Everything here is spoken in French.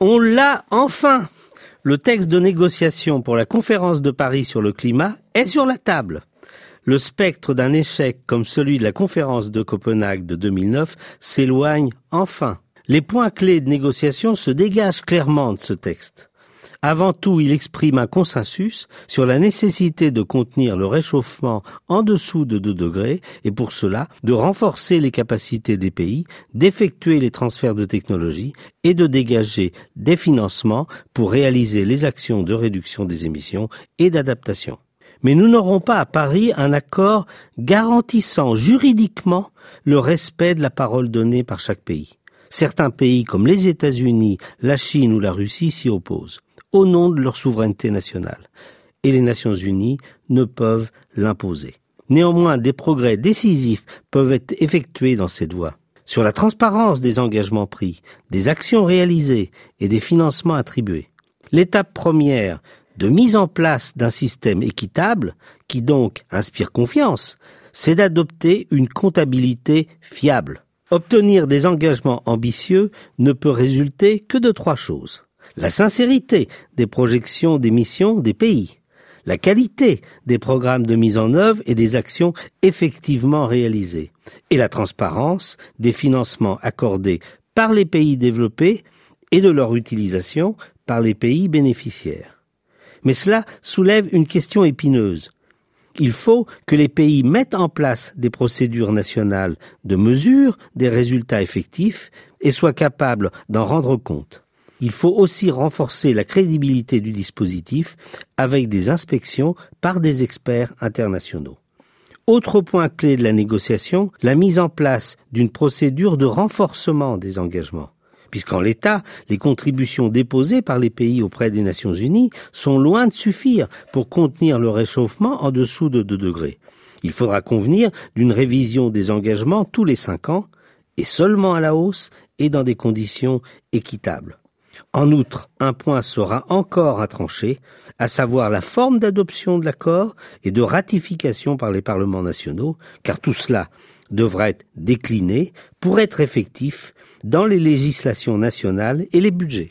On l'a enfin Le texte de négociation pour la conférence de Paris sur le climat est sur la table. Le spectre d'un échec comme celui de la conférence de Copenhague de 2009 s'éloigne enfin. Les points clés de négociation se dégagent clairement de ce texte. Avant tout, il exprime un consensus sur la nécessité de contenir le réchauffement en dessous de 2 degrés et pour cela de renforcer les capacités des pays, d'effectuer les transferts de technologie et de dégager des financements pour réaliser les actions de réduction des émissions et d'adaptation. Mais nous n'aurons pas à Paris un accord garantissant juridiquement le respect de la parole donnée par chaque pays. Certains pays comme les États-Unis, la Chine ou la Russie s'y opposent au nom de leur souveraineté nationale. Et les Nations unies ne peuvent l'imposer. Néanmoins, des progrès décisifs peuvent être effectués dans cette voie. Sur la transparence des engagements pris, des actions réalisées et des financements attribués. L'étape première de mise en place d'un système équitable, qui donc inspire confiance, c'est d'adopter une comptabilité fiable. Obtenir des engagements ambitieux ne peut résulter que de trois choses la sincérité des projections d'émissions des pays, la qualité des programmes de mise en œuvre et des actions effectivement réalisées, et la transparence des financements accordés par les pays développés et de leur utilisation par les pays bénéficiaires. Mais cela soulève une question épineuse. Il faut que les pays mettent en place des procédures nationales de mesure des résultats effectifs et soient capables d'en rendre compte il faut aussi renforcer la crédibilité du dispositif avec des inspections par des experts internationaux. Autre point clé de la négociation, la mise en place d'une procédure de renforcement des engagements. Puisqu'en l'état, les contributions déposées par les pays auprès des Nations Unies sont loin de suffire pour contenir le réchauffement en dessous de 2 degrés. Il faudra convenir d'une révision des engagements tous les cinq ans, et seulement à la hausse et dans des conditions équitables. En outre, un point sera encore à trancher, à savoir la forme d'adoption de l'accord et de ratification par les parlements nationaux, car tout cela devra être décliné pour être effectif dans les législations nationales et les budgets.